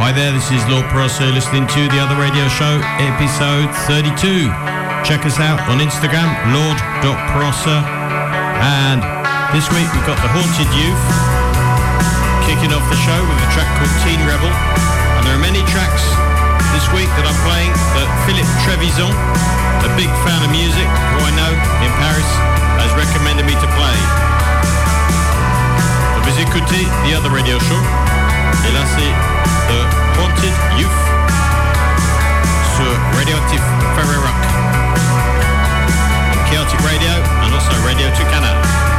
Hi there, this is Lord Prosser listening to the other radio show, episode 32. Check us out on Instagram, lord.prosser. And this week we've got the Haunted Youth kicking off the show with a track called Teen Rebel. And there are many tracks this week that I'm playing that Philippe Trevisan, a big fan of music who I know in Paris, has recommended me to play. Vous écoutez The Other Radio Show. Et là c'est The Haunted Youth sur Radioactive Ferry Rock. Chaotic Radio and also Radio Tucana.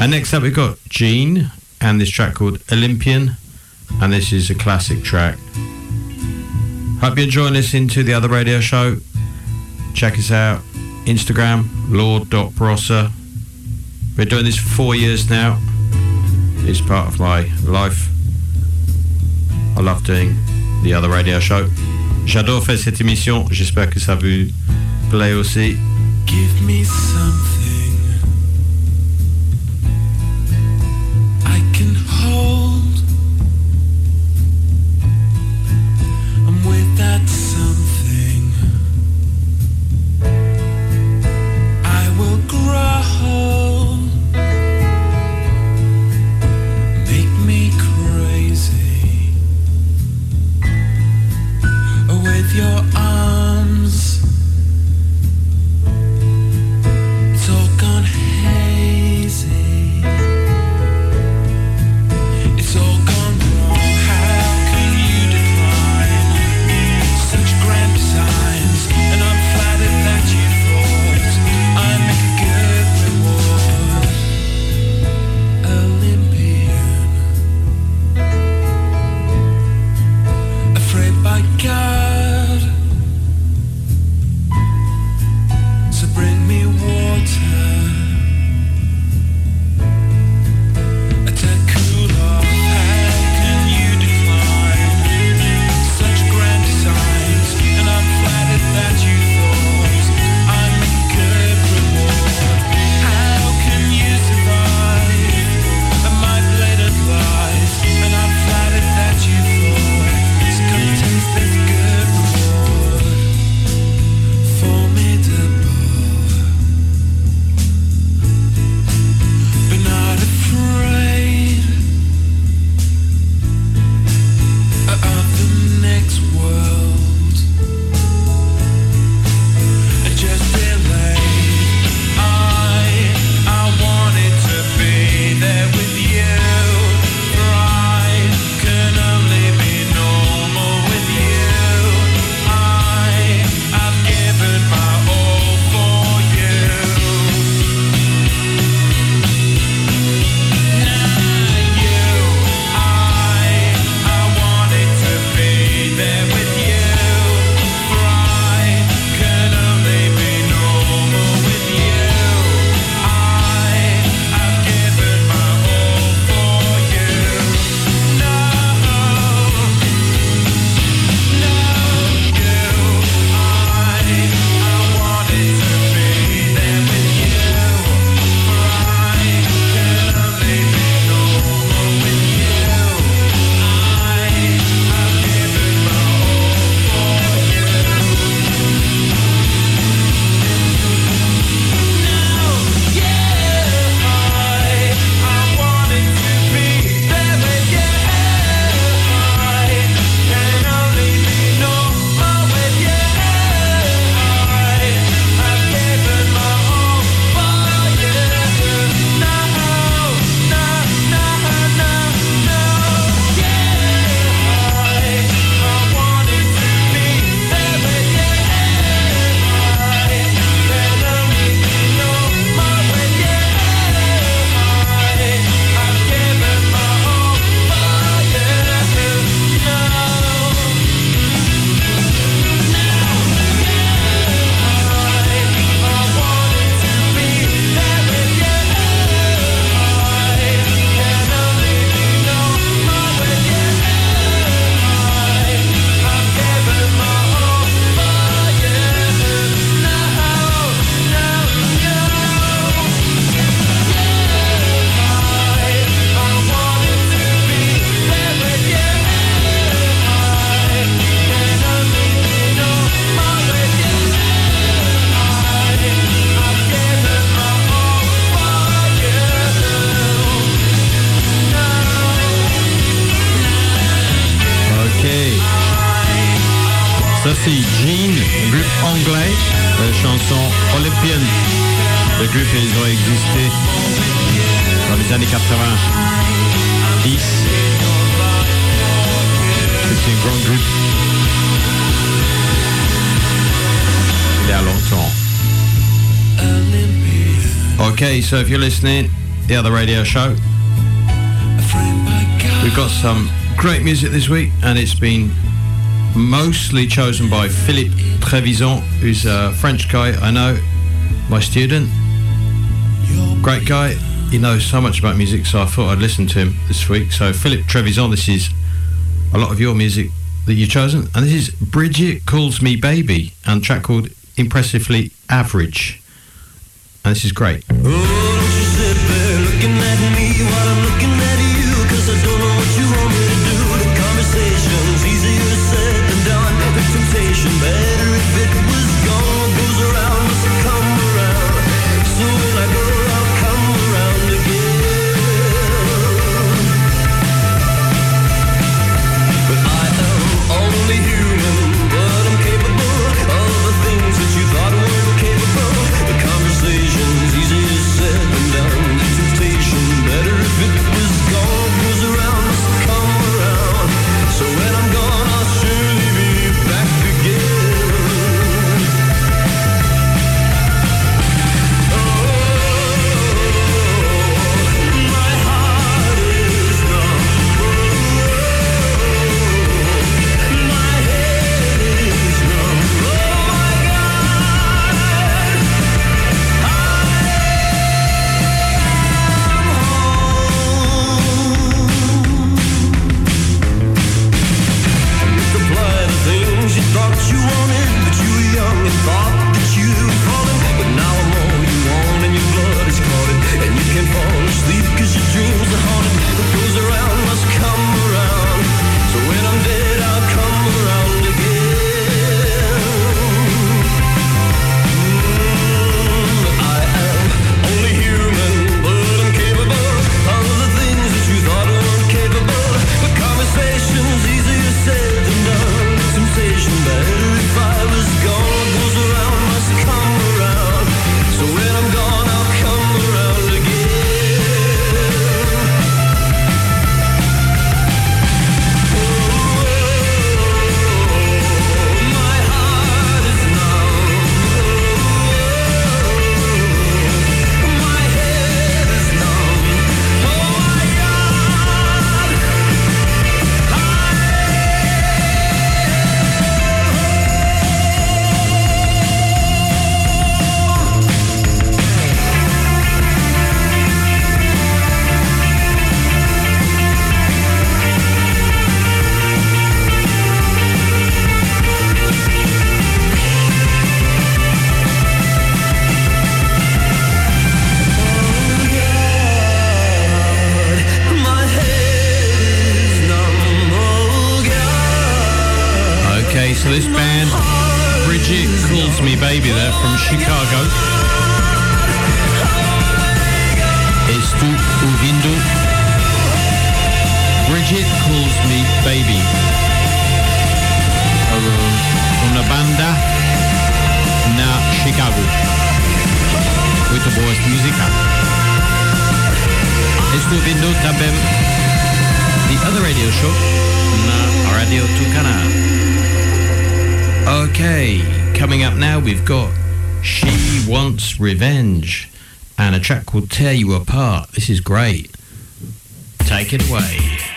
And next up, we've got Gene and this track called Olympian. And this is a classic track. Hope you enjoy listening to the other radio show. Check us out. Instagram, lord.prosser. We're doing this for four years now. It's part of my life. I love doing the other radio show. J'adore faire cette émission. J'espère que ça vous plaît aussi. Give me something. So if you're listening, the other radio show, we've got some great music this week, and it's been mostly chosen by Philippe Trevisan, who's a French guy I know, my student. Great guy. He knows so much about music, so I thought I'd listen to him this week. So, Philippe Trevisan, this is a lot of your music that you've chosen, and this is Brigitte Calls Me Baby, and track called Impressively Average. And this is great. Revenge Tear You Apart. This is great. Take it away.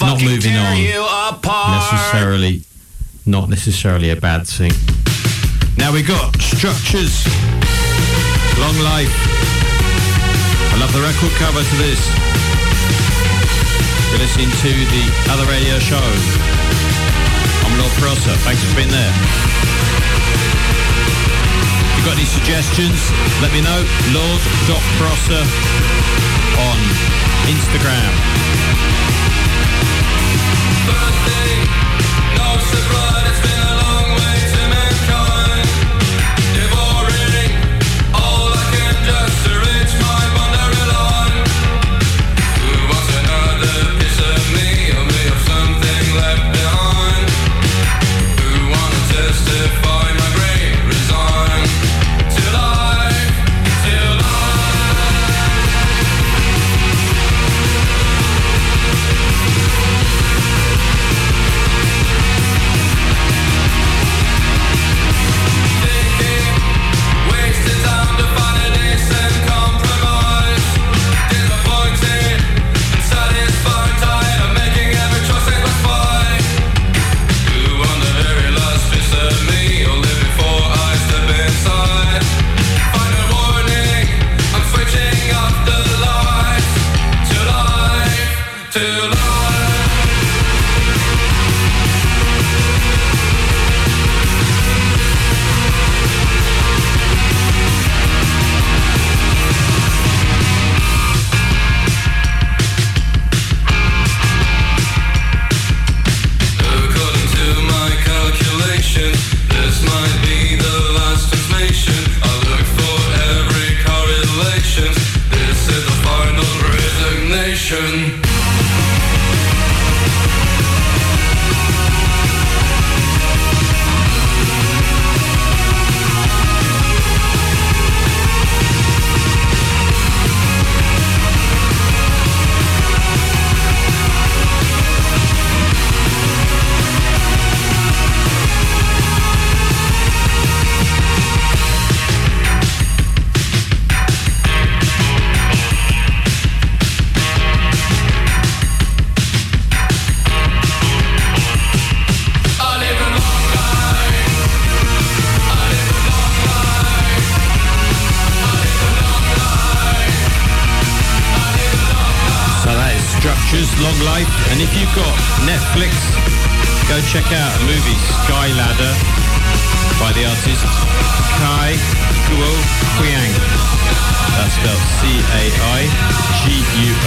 not moving on. necessarily not necessarily a bad thing. Now we got structures. Long life. I love the record cover to this. You're listening to the other radio show. I'm lord prosser. Thanks for being there. If you've got any suggestions let me know. Lord.prosser on instagram birthday. No surprise, it's been a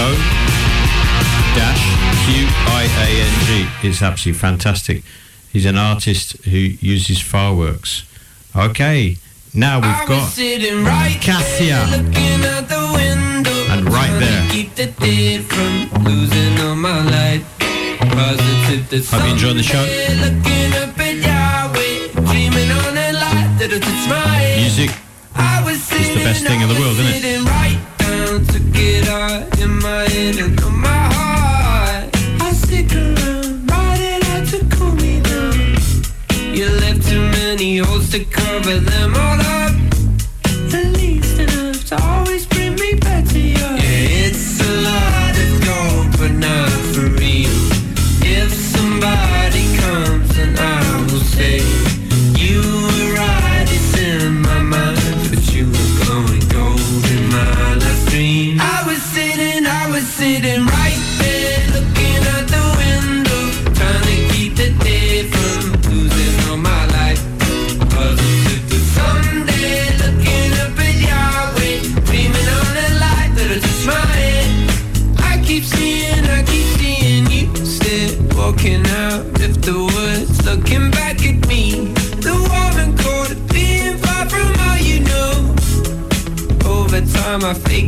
O dash Q I A N G. It's absolutely fantastic. He's an artist who uses fireworks. Okay, now we've got right Cassia. and right there. Hope you enjoyed the show. Music is the best thing in the world, isn't it? in my head and my heart. I stick around, riding out to cool me down. You left too many holes to cover them all.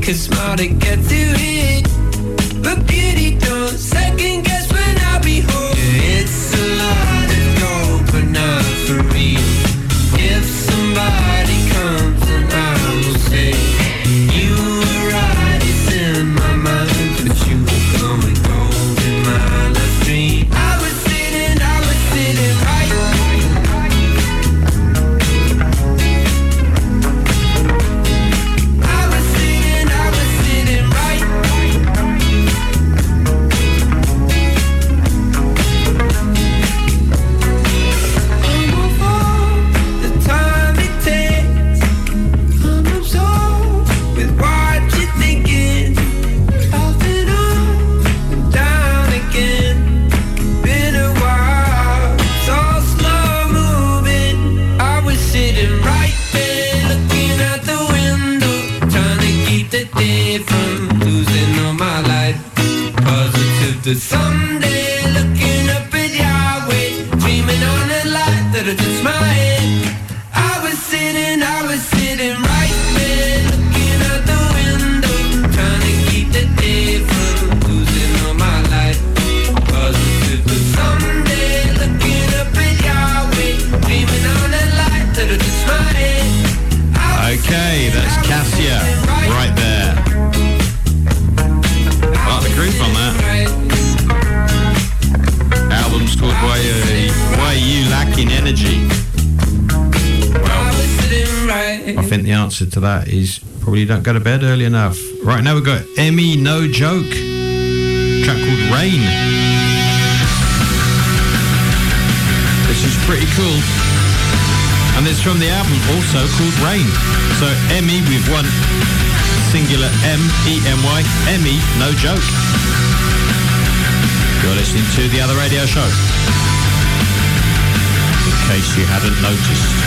Cause smile to get through it. that is probably you don't go to bed early enough. Right now we've got Emy No Joke, track called Rain. Which is pretty cool. And it's from the album also called Rain. So Emy with one singular M, E-M-Y, Emy No Joke. You're listening to The Other Radio Show. In case you hadn't noticed.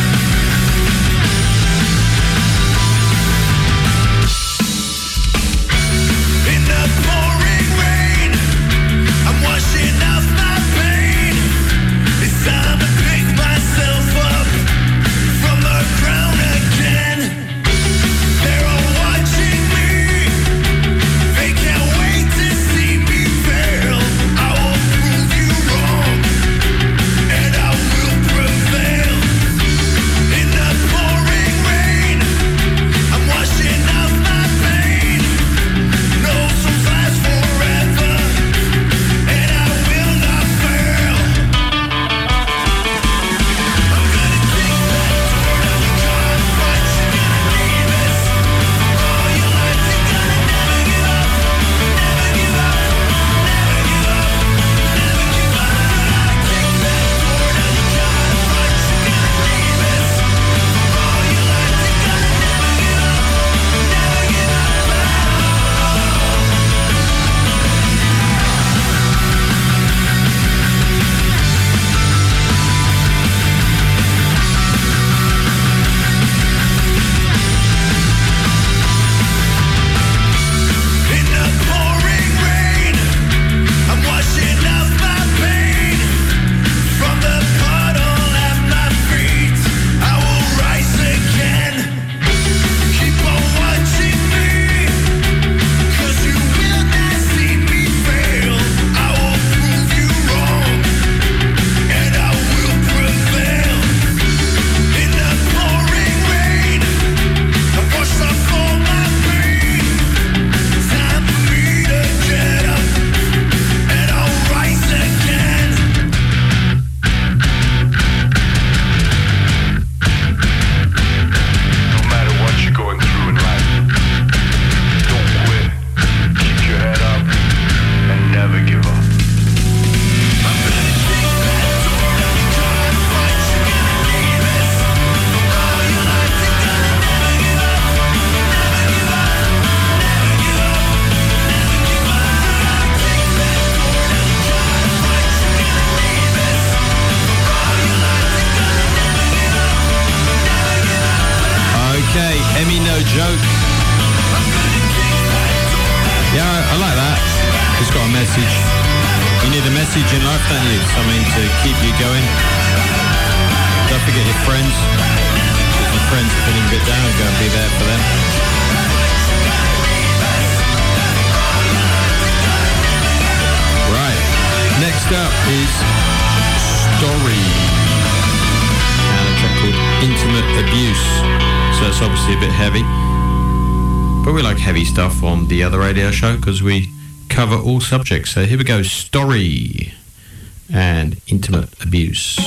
because we cover all subjects. So here we go story and intimate abuse.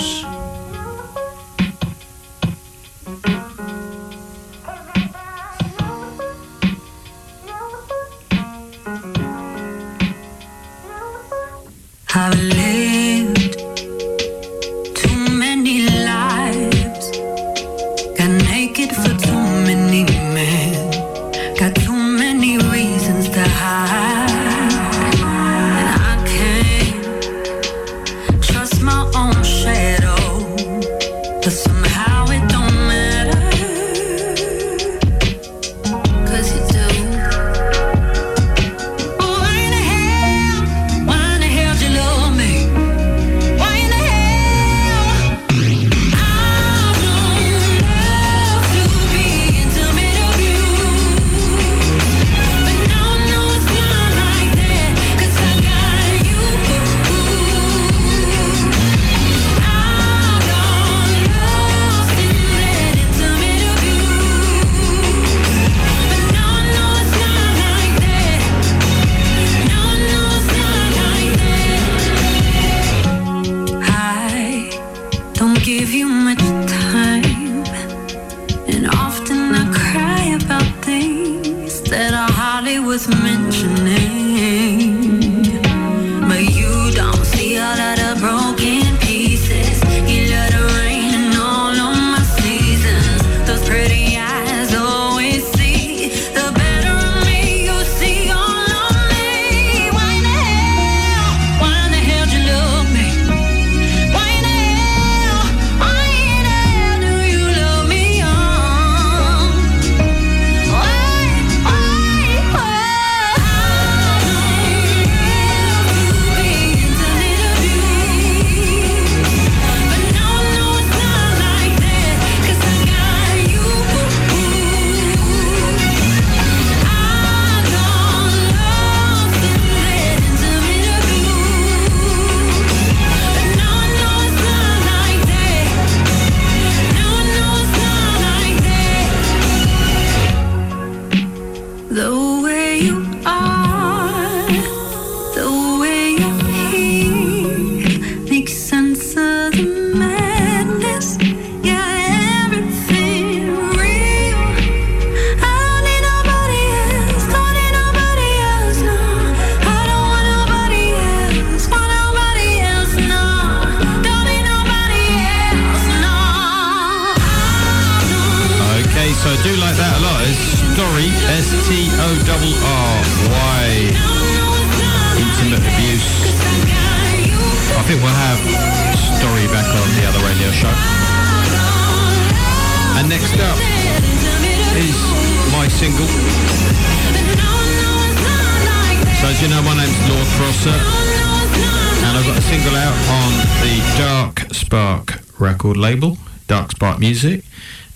record label, Dark Spark Music.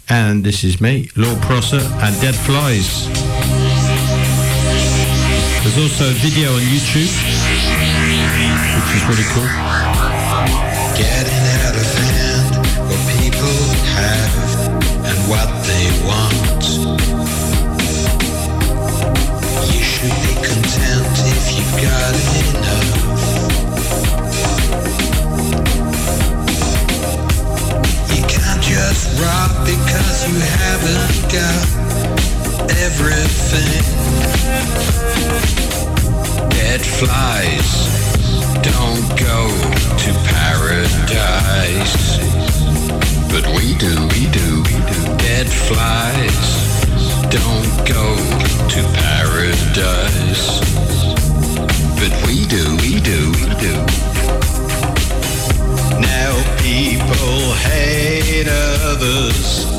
And this is me, Lord Prosser, and Dead Flies. There's also a video on YouTube, which is really cool. Getting out of hand what people have and what out everything. Dead flies don't go to paradise. But we do, we do, we do. Dead flies don't go to paradise. But we do, we do, we do. Now people hate others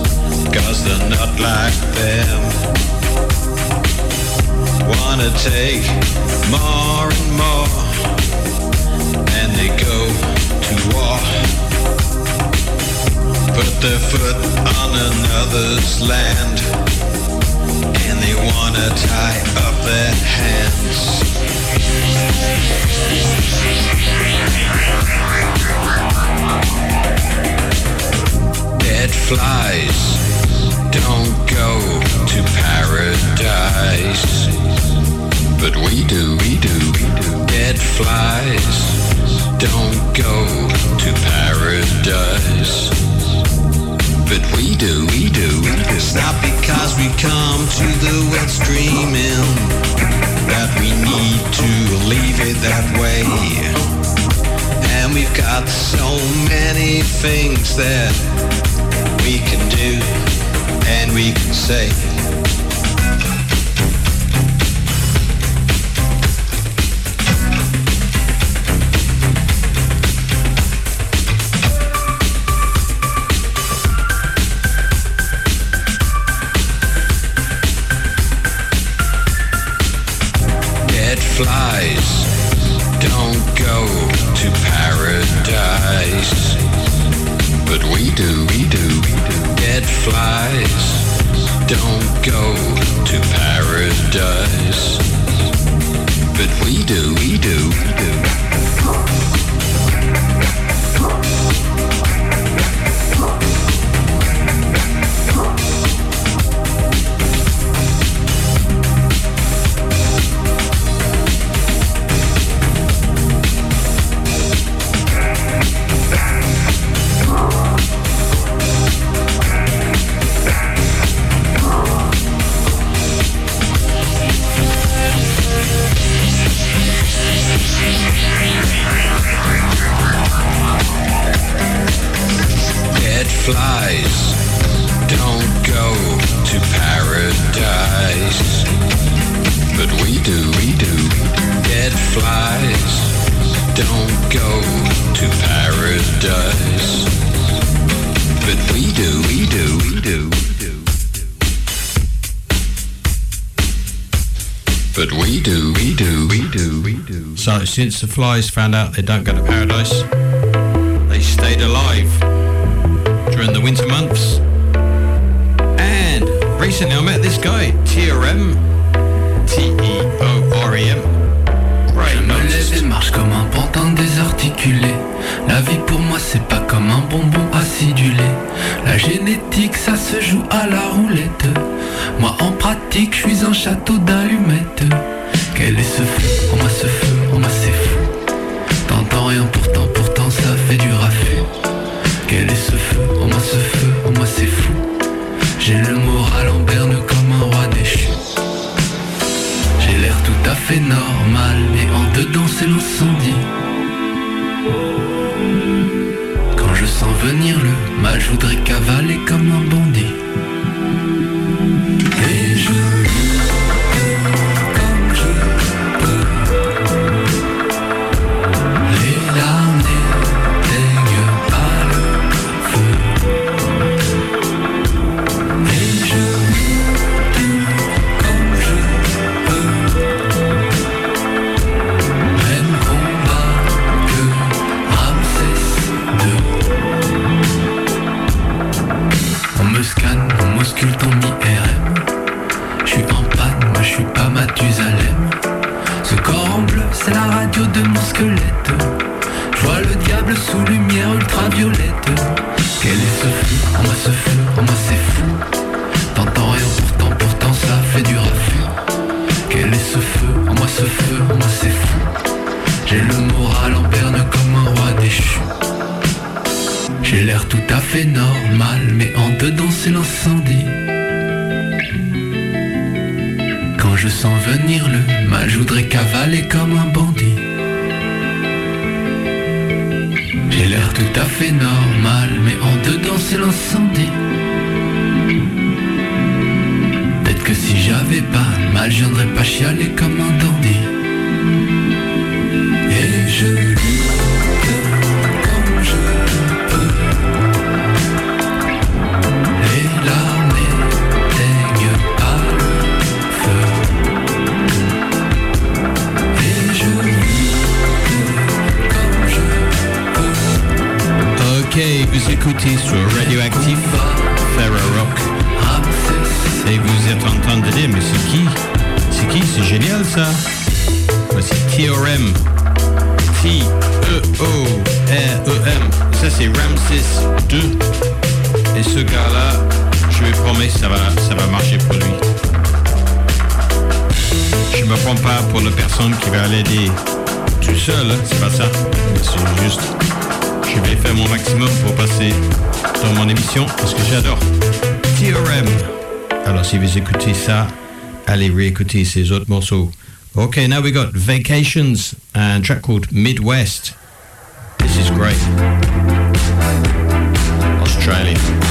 Cause they're not like them. Wanna take more and more. And they go to war. Put their foot on another's land. And they wanna tie up their hands. Dead flies don't go to paradise. But we do, we do, we do. Dead flies don't go to paradise. But we do, we do, we do. It's not because we come to the wet stream in that we need to leave it that way. And we've got so many things that we can do and we can say. Dead flies don't go to paradise. But we do, we do, we do. Dead flies don't go to paradise. But we do, we do, we do. Since the flies found out they don't go to paradise, they stayed alive during the winter months. And recently I met this guy, TRM, T-E-O-R-E-M. Je me lève et marche comme un pantin désarticulé. La vie pour moi c'est pas comme un bonbon acidulé. La génétique ça se joue à la roulette. Moi en pratique je suis un château d'allumettes. Quel est ce feu En moi ce feu, en moi c'est fou. T'entends rien pourtant, pourtant ça fait du raffut. Quel est ce feu En moi ce feu, en moi c'est fou. J'ai le moral en berne comme un roi déchu. J'ai l'air tout à fait normal, mais en dedans c'est l'incendie. Quand je sens venir le mal, je voudrais cavaler comme un bandit. Ça. C'est juste, je vais faire mon maximum pour passer dans mon émission parce que j'adore. TRM. Alors si vous écoutez ça, allez réécouter ces autres morceaux. Okay, now we got Vacations and track called Midwest. This is great. Australia.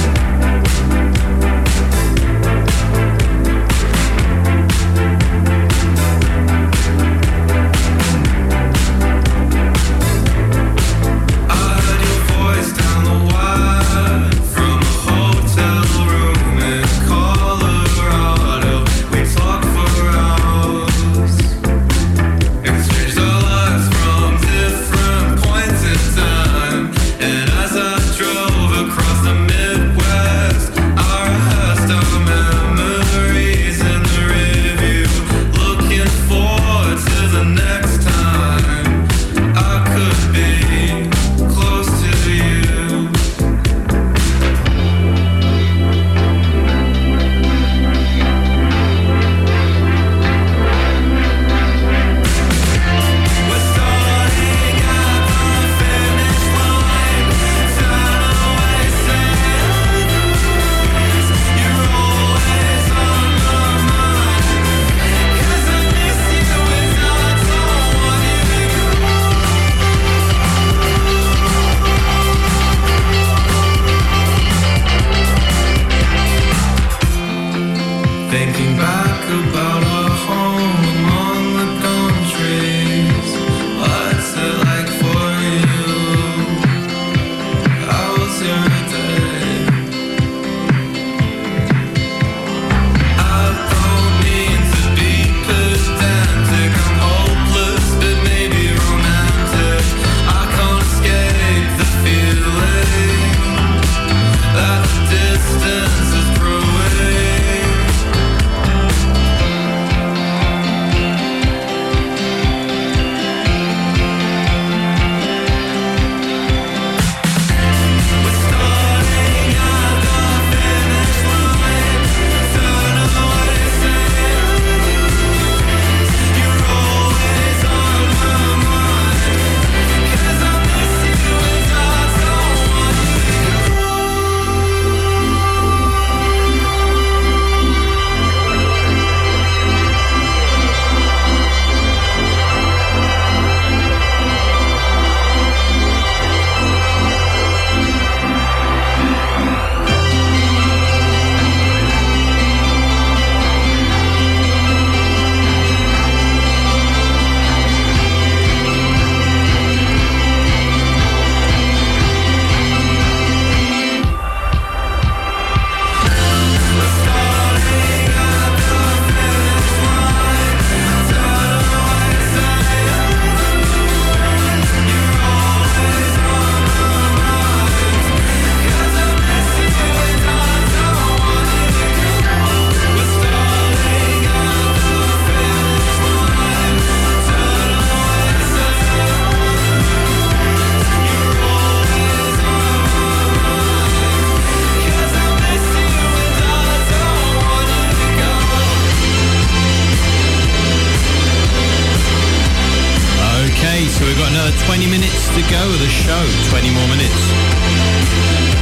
20 minutes to go of the show. 20 more minutes.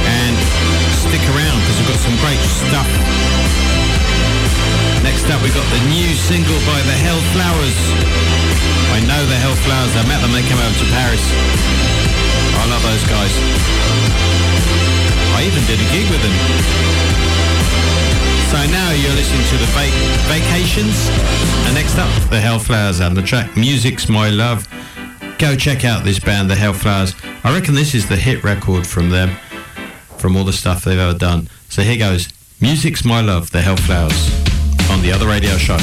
And stick around because we've got some great stuff. Next up, we've got the new single by the Hellflowers. I know the Hellflowers. I met them. They came over to Paris. I love those guys. I even did a gig with them. So now you're listening to the vac- Vacations. And next up, the Hellflowers and the track Music's My Love. Go check out this band, the Hellflowers. I reckon this is the hit record from them, from all the stuff they've ever done. So here goes Music's My Love, the Hellflowers, on the other radio show.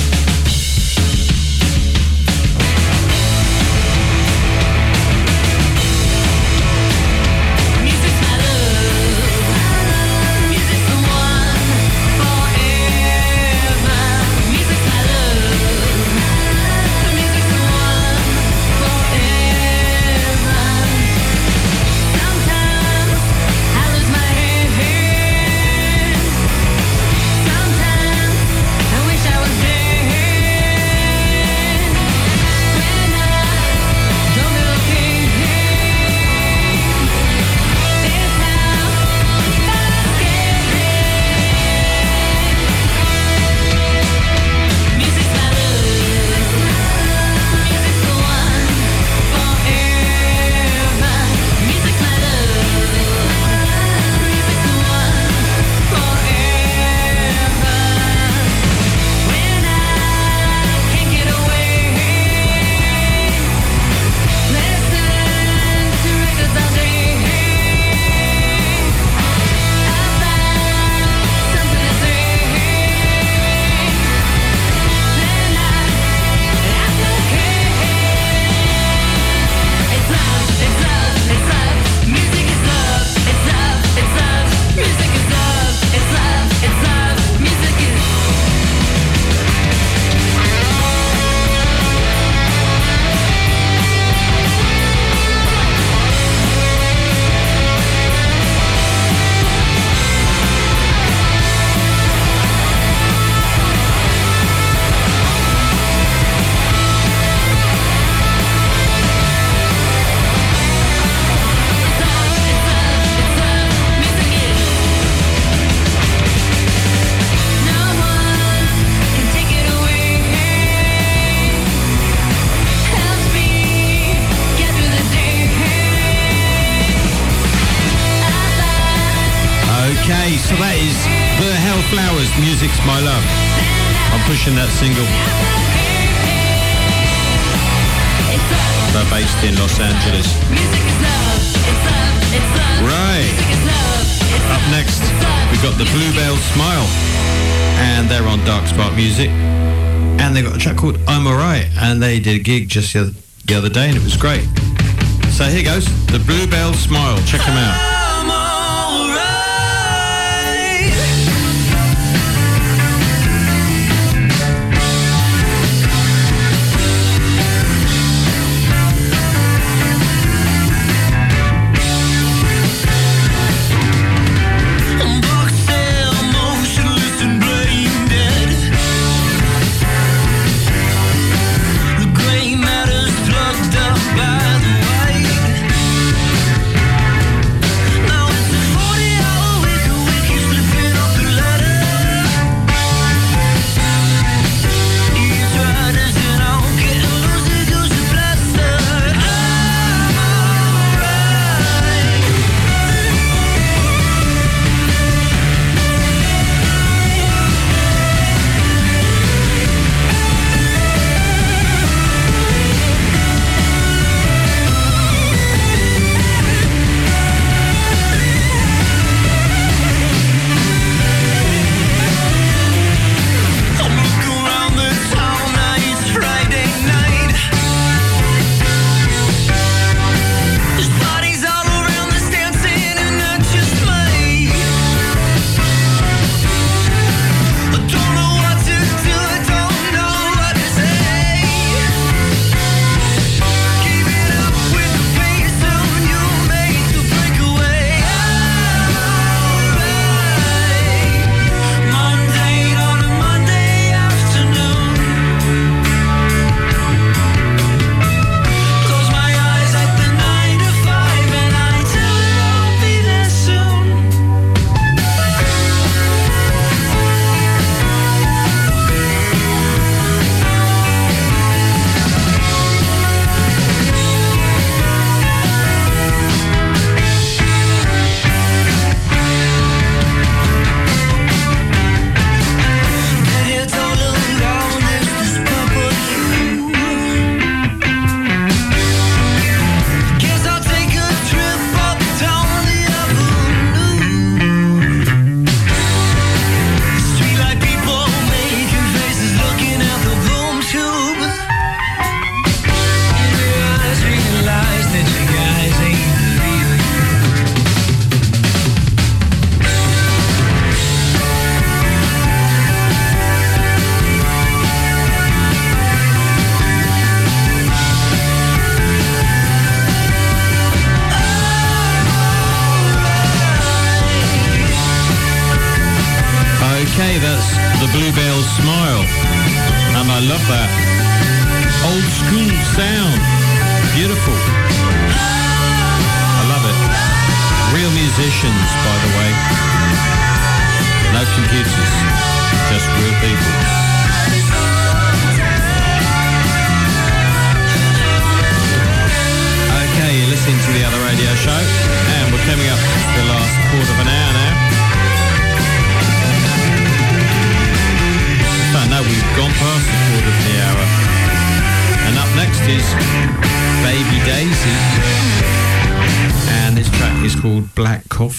gig just the other day, and it was great. So here goes the Bluebell Smile. Check them out.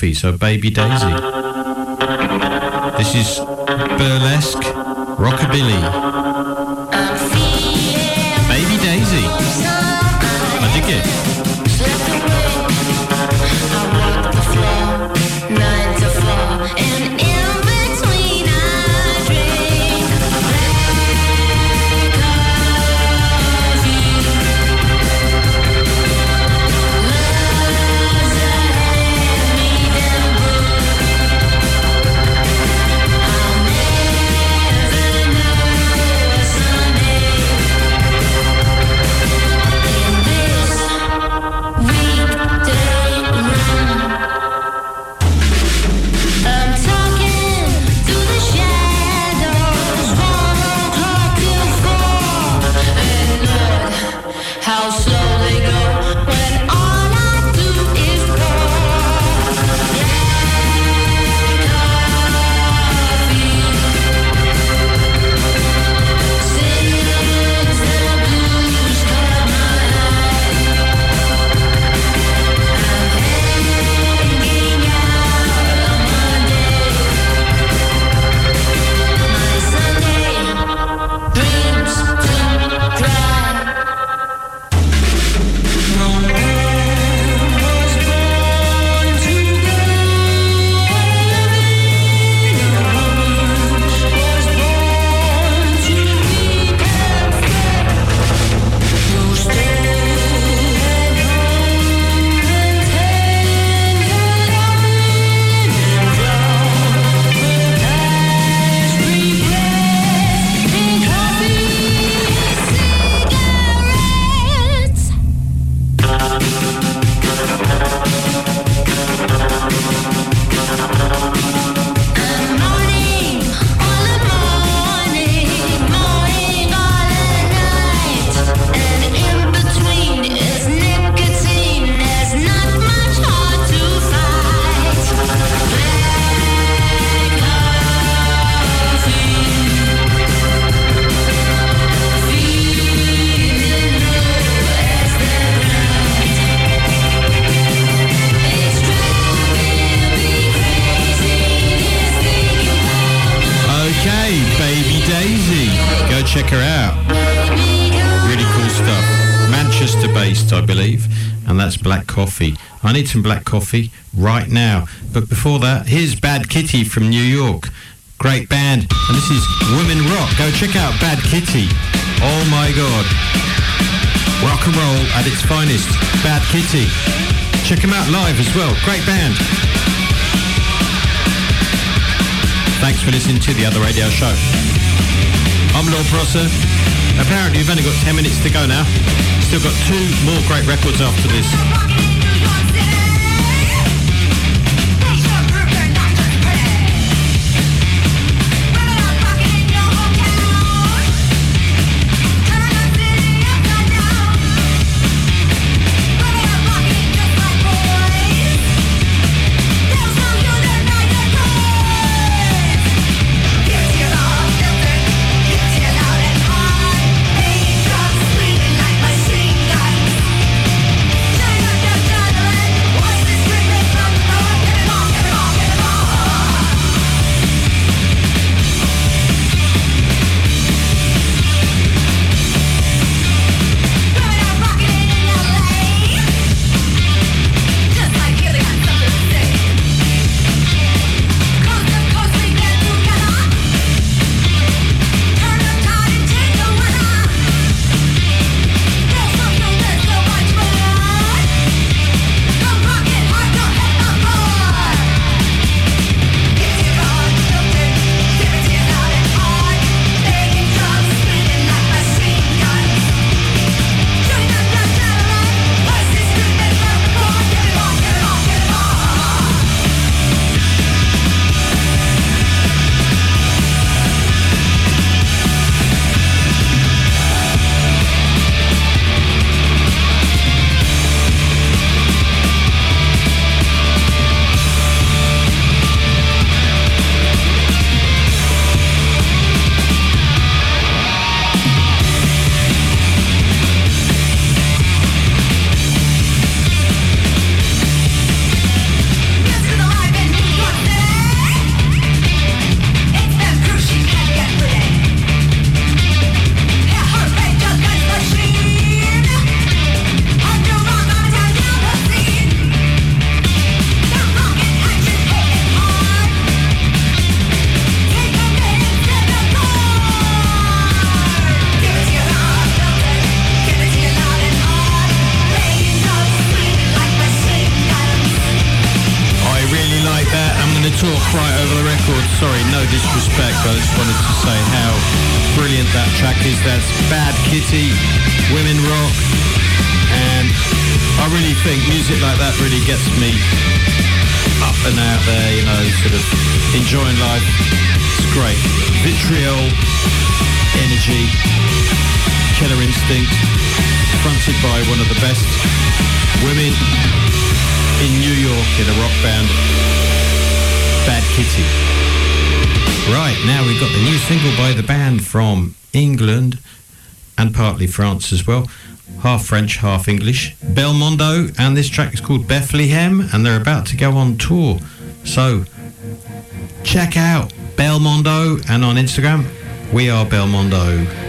So Baby Daisy. Check her out. Really cool stuff. Manchester based, I believe, and that's Black Coffee. I need some black coffee right now. But before that, here's Bad Kitty from New York. Great band, and this is Women Rock. Go check out Bad Kitty. Oh my god. Rock and roll at its finest. Bad Kitty. Check them out live as well. Great band. Thanks for listening to the other radio show. I'm Lord Prosser. Apparently, you've only got 10 minutes to go now. Still got two more great records after this. France as well. Half French, half English. Belmondo, and this track is called Bethlehem, and they're about to go on tour. So, check out Belmondo, and on Instagram, we are Belmondo.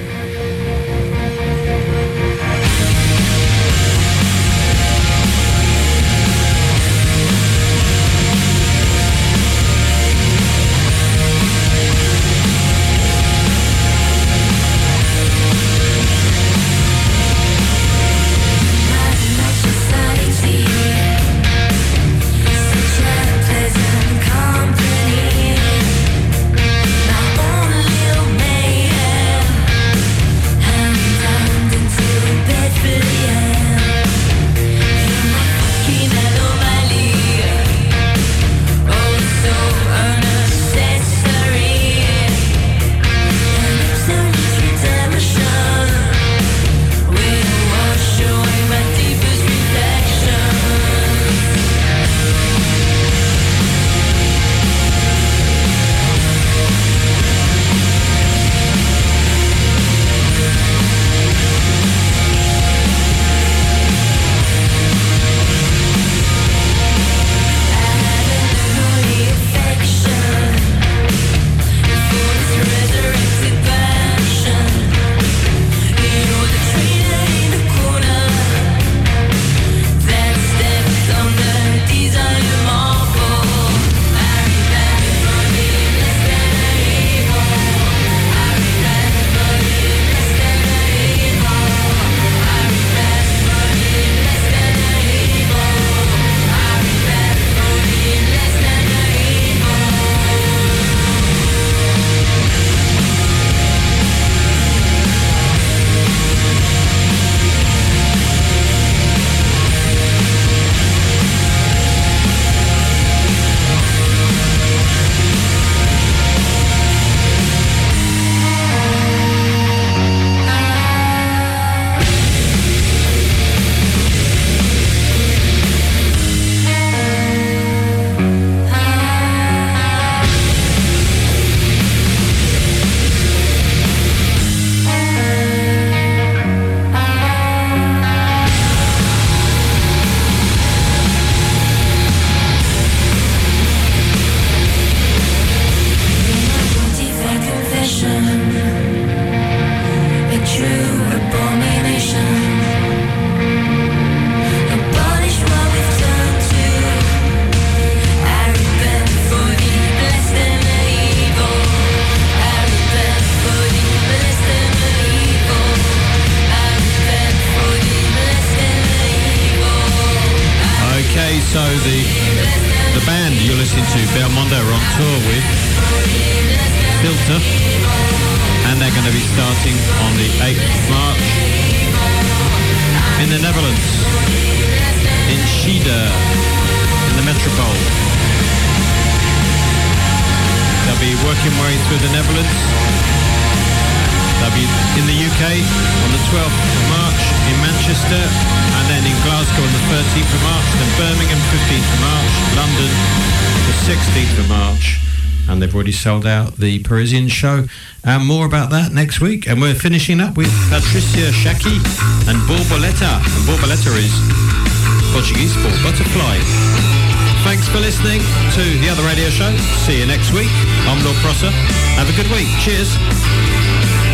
Sold out the Parisian show. And more about that next week. And we're finishing up with Patricia Shaki and Borboleta. And Borboleta is Portuguese for butterfly. Thanks for listening to the other radio show. See you next week. I'm Lord Prosser. Have a good week. Cheers.